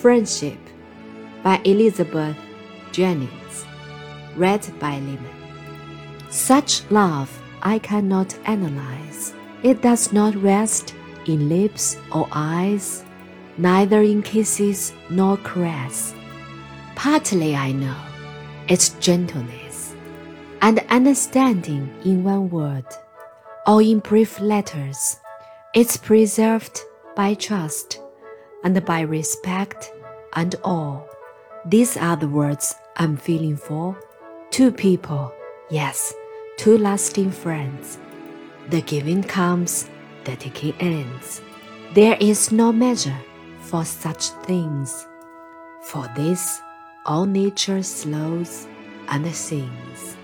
Friendship by Elizabeth Jennings. Read by Lehman. Such love I cannot analyze. It does not rest in lips or eyes, neither in kisses nor caress. Partly I know its gentleness and understanding in one word, or in brief letters. It's preserved by trust and by respect and all. These are the words I'm feeling for two people, yes, two lasting friends. The giving comes, the taking ends. There is no measure for such things. For this, all nature slows and sings.